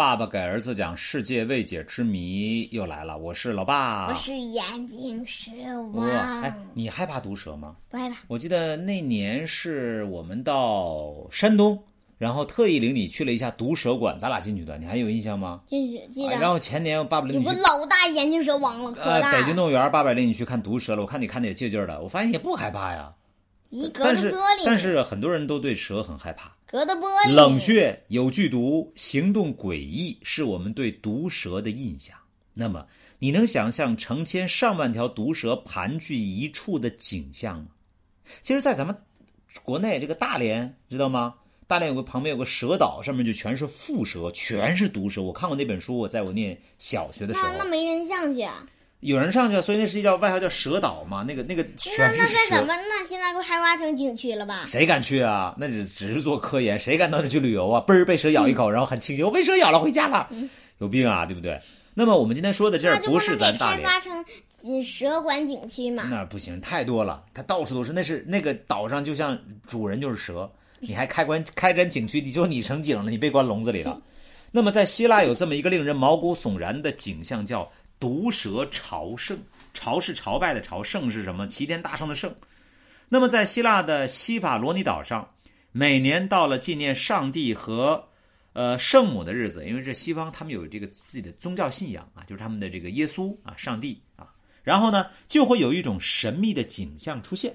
爸爸给儿子讲世界未解之谜又来了，我是老爸，我是眼镜蛇哇，王。哎，你害怕毒蛇吗？不害怕，我记得那年是我们到山东，然后特意领你去了一下毒蛇馆，咱俩进去的，你还有印象吗？记记得。啊然后前年爸爸领有个你去，老大眼镜蛇王了，可呃，大。北京动物园，爸爸领你去看毒蛇了，我看你看的也劲劲儿的，我发现你也不害怕呀。但是着玻璃，但是很多人都对蛇很害怕，隔着玻璃，冷血、有剧毒、行动诡异，是我们对毒蛇的印象。那么，你能想象成千上万条毒蛇盘踞一处的景象吗？其实，在咱们国内这个大连，知道吗？大连有个旁边有个蛇岛，上面就全是蝮蛇，全是毒蛇。我看过那本书，我在我念小学的时候那，那没人上去啊？有人上去了，所以那是叫外号叫蛇岛嘛。那个那个那全是那怎。么？那现在不开挖成景区了吧？谁敢去啊？那只只是做科研，谁敢到那去旅游啊？嘣儿被蛇咬一嗯口，然后很庆幸我被蛇咬了，回家了，有病啊，对不对？那么我们今天说的这儿不是咱大连，开发成嗯蛇馆景区嘛？那不行，太多了，它到处都是。那是那个岛上就像主人就是蛇，你还开关开展景区，你就你成景了，你被关笼子里了。那么在希腊有这么一个令人毛骨悚然的景象，叫毒蛇朝圣。朝是朝拜的朝，圣是什么？齐天大圣的圣。那么在希腊的西法罗尼岛上，每年到了纪念上帝和呃圣母的日子，因为这西方他们有这个自己的宗教信仰啊，就是他们的这个耶稣啊，上帝啊，然后呢就会有一种神秘的景象出现，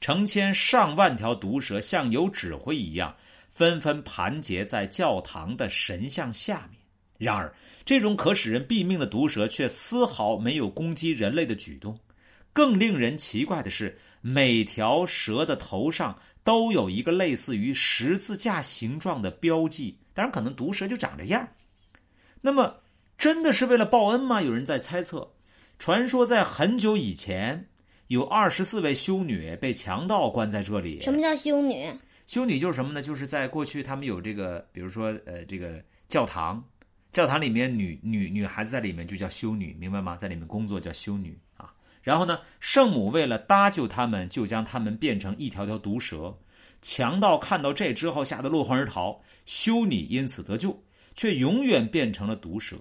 成千上万条毒蛇像有指挥一样，纷纷盘结在教堂的神像下面。然而，这种可使人毙命的毒蛇却丝毫没有攻击人类的举动。更令人奇怪的是，每条蛇的头上都有一个类似于十字架形状的标记。当然，可能毒蛇就长这样。那么，真的是为了报恩吗？有人在猜测。传说在很久以前，有二十四位修女被强盗关在这里。什么叫修女？修女就是什么呢？就是在过去他们有这个，比如说呃，这个教堂，教堂里面女女女孩子在里面就叫修女，明白吗？在里面工作叫修女啊。然后呢，圣母为了搭救他们，就将他们变成一条条毒蛇。强盗看到这之后，吓得落荒而逃，修女因此得救，却永远变成了毒蛇。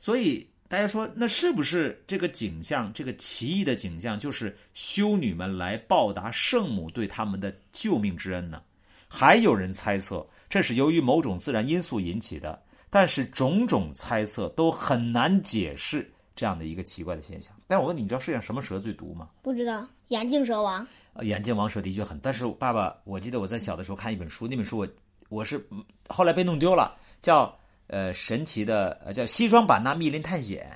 所以大家说，那是不是这个景象，这个奇异的景象，就是修女们来报答圣母对他们的救命之恩呢？还有人猜测，这是由于某种自然因素引起的，但是种种猜测都很难解释这样的一个奇怪的现象。但我问你，你知道世界上什么蛇最毒吗？不知道。眼镜蛇王，呃眼镜王蛇的确很，但是爸爸，我记得我在小的时候看一本书，那本书我我是嗯后来被弄丢了，叫呃神奇的呃叫西双版纳密林探险。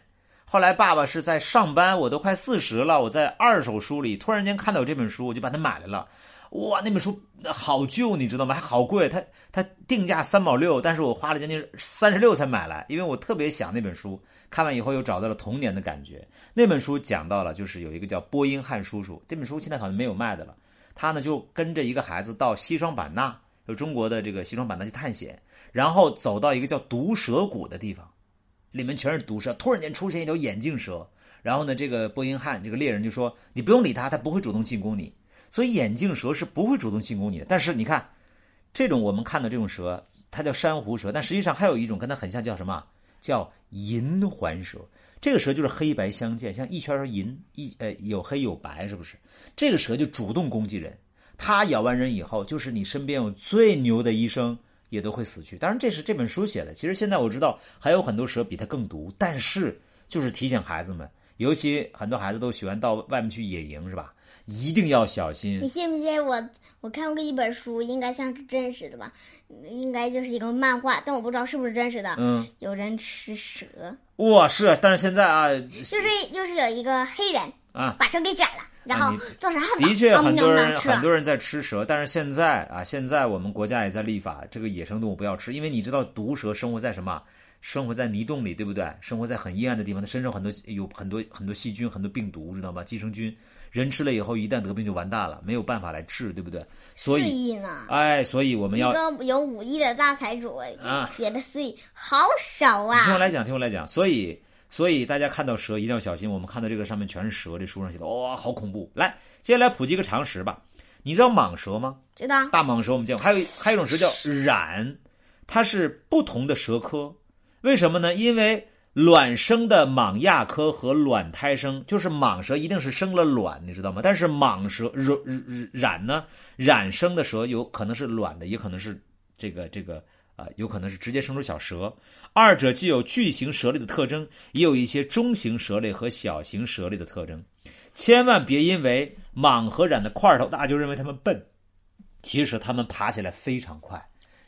后来爸爸是在上班，我都快四十了，我在二手书里突然间看到有这本书，我就把它买来了。哇，那本书好旧，你知道吗？还好贵，它它定价三毛六，但是我花了将近三十六才买来，因为我特别想那本书。看完以后又找到了童年的感觉。那本书讲到了，就是有一个叫波音汉叔叔，这本书现在好像没有卖的了。他呢就跟着一个孩子到西双版纳，就中国的这个西双版纳去探险，然后走到一个叫毒蛇谷的地方，里面全是毒蛇。突然间出现一条眼镜蛇，然后呢，这个波音汉这个猎人就说：“你不用理他，他不会主动进攻你。”所以眼镜蛇是不会主动进攻你的。但是你看，这种我们看到这种蛇，它叫珊瑚蛇，但实际上还有一种跟它很像，叫什么？叫银环蛇。这个蛇就是黑白相间，像一圈儿银，一呃有黑有白，是不是？这个蛇就主动攻击人，它咬完人以后，就是你身边有最牛的医生也都会死去。当然，这是这本书写的。其实现在我知道还有很多蛇比它更毒，但是就是提醒孩子们，尤其很多孩子都喜欢到外面去野营，是吧？一定要小心你。信不信我？我看过一本书，应该像是真实的吧？应该就是一个漫画，但我不知道是不是真实的。嗯，有人吃蛇，哇，是啊，但是现在啊，就是就是有一个黑人啊把蛇给斩了，然后做成汉堡，的确，啊很多人很多人在吃蛇，但是现在啊，现在我们国家也在立法，这个野生动物不要吃，因为你知道毒蛇生活在什么生活在泥洞里，对不对？生活在很阴暗的地方，它身上很多有很多很多细菌、很多病毒，知道吗？寄生菌，人吃了以后一旦得病就完蛋了，没有办法来治，对不对？所四以？哎，所以我们一要个有五亿的大财主啊写的四亿，好少啊！听我来讲，听我来讲。所以，所以大家看到蛇一定要小心。我们看到这个上面全是蛇，这书上写的，哇、好恐怖。来，接下来普及一个常识吧。你知道蟒蛇吗？知道大蟒蛇我们见过，还有还有一种蛇叫蚺，它是不同的蛇科。为什么呢？因为卵生的蟒亚科和卵胎生，就是蟒蛇一定是生了卵，你知道吗？但是蟒蛇蚬蚬呢，染生的蛇有可能是卵的，也可能是这个这个啊、有可能是直接生出小蛇。二者既有巨型蛇类的特征，也有一些中型蛇类和小型蛇类的特征。千万别因为蟒和染的块头大就认为它们笨，其实它们爬起来非常快，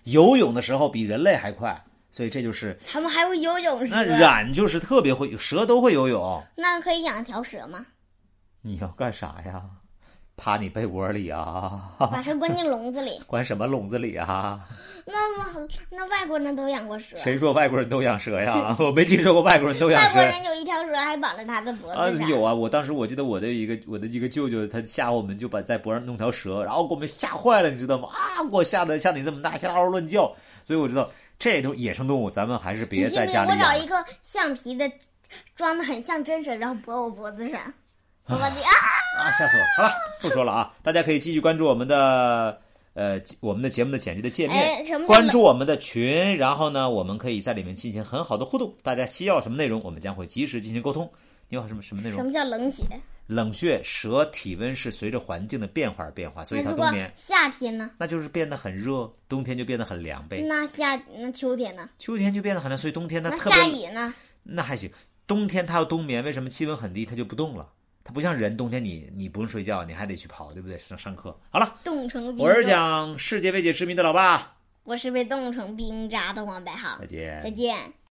游泳的时候比人类还快。所以这就是他们还会游泳那染，就是特别会，蛇都会游泳。那可以养条蛇吗？你要干啥呀？趴你被窝里啊？把它关进笼子里。关什么笼子里啊？那么，那外国人都养过蛇，谁说外国人都养蛇呀？我没听说过外国人都养蛇外国。人有一条蛇还绑在他的脖啊，子上。有啊！我当时我记得我的一个我的一个舅舅，他吓唬我们，就把在脖上弄条蛇，然后给我们吓坏了，你知道吗？啊，给我吓得像你这么大，吓得嗷嗷乱叫。所以我知道这种野生动物，咱们还是别在家里养。我找一个橡皮的，装的很像真神，然后脖我脖子上，我的啊，啊，吓死我了！好了，不说了啊，大家可以继续关注我们的呃我们的节目的简介的界面，关注我们的群，然后呢，我们可以在里面进行很好的互动。大家需要什么内容，我们将会及时进行沟通。你有什么什么内容？什么叫冷血？冷血蛇体温是随着环境的变化而变化，所以它冬眠夏天呢？那就是变得很热，冬天就变得很凉呗。那夏那秋天呢？秋天就变得很凉，所以冬天它那特别下雨呢？那还行。冬天它要冬眠，为什么气温很低，它就不动了？它不像人，冬天你你不用睡觉，你还得去跑，对不对？上上课。好了，冻成冰。我是，讲世界未解之谜的老爸，我是被冻成冰渣的王白浩再。见再。见。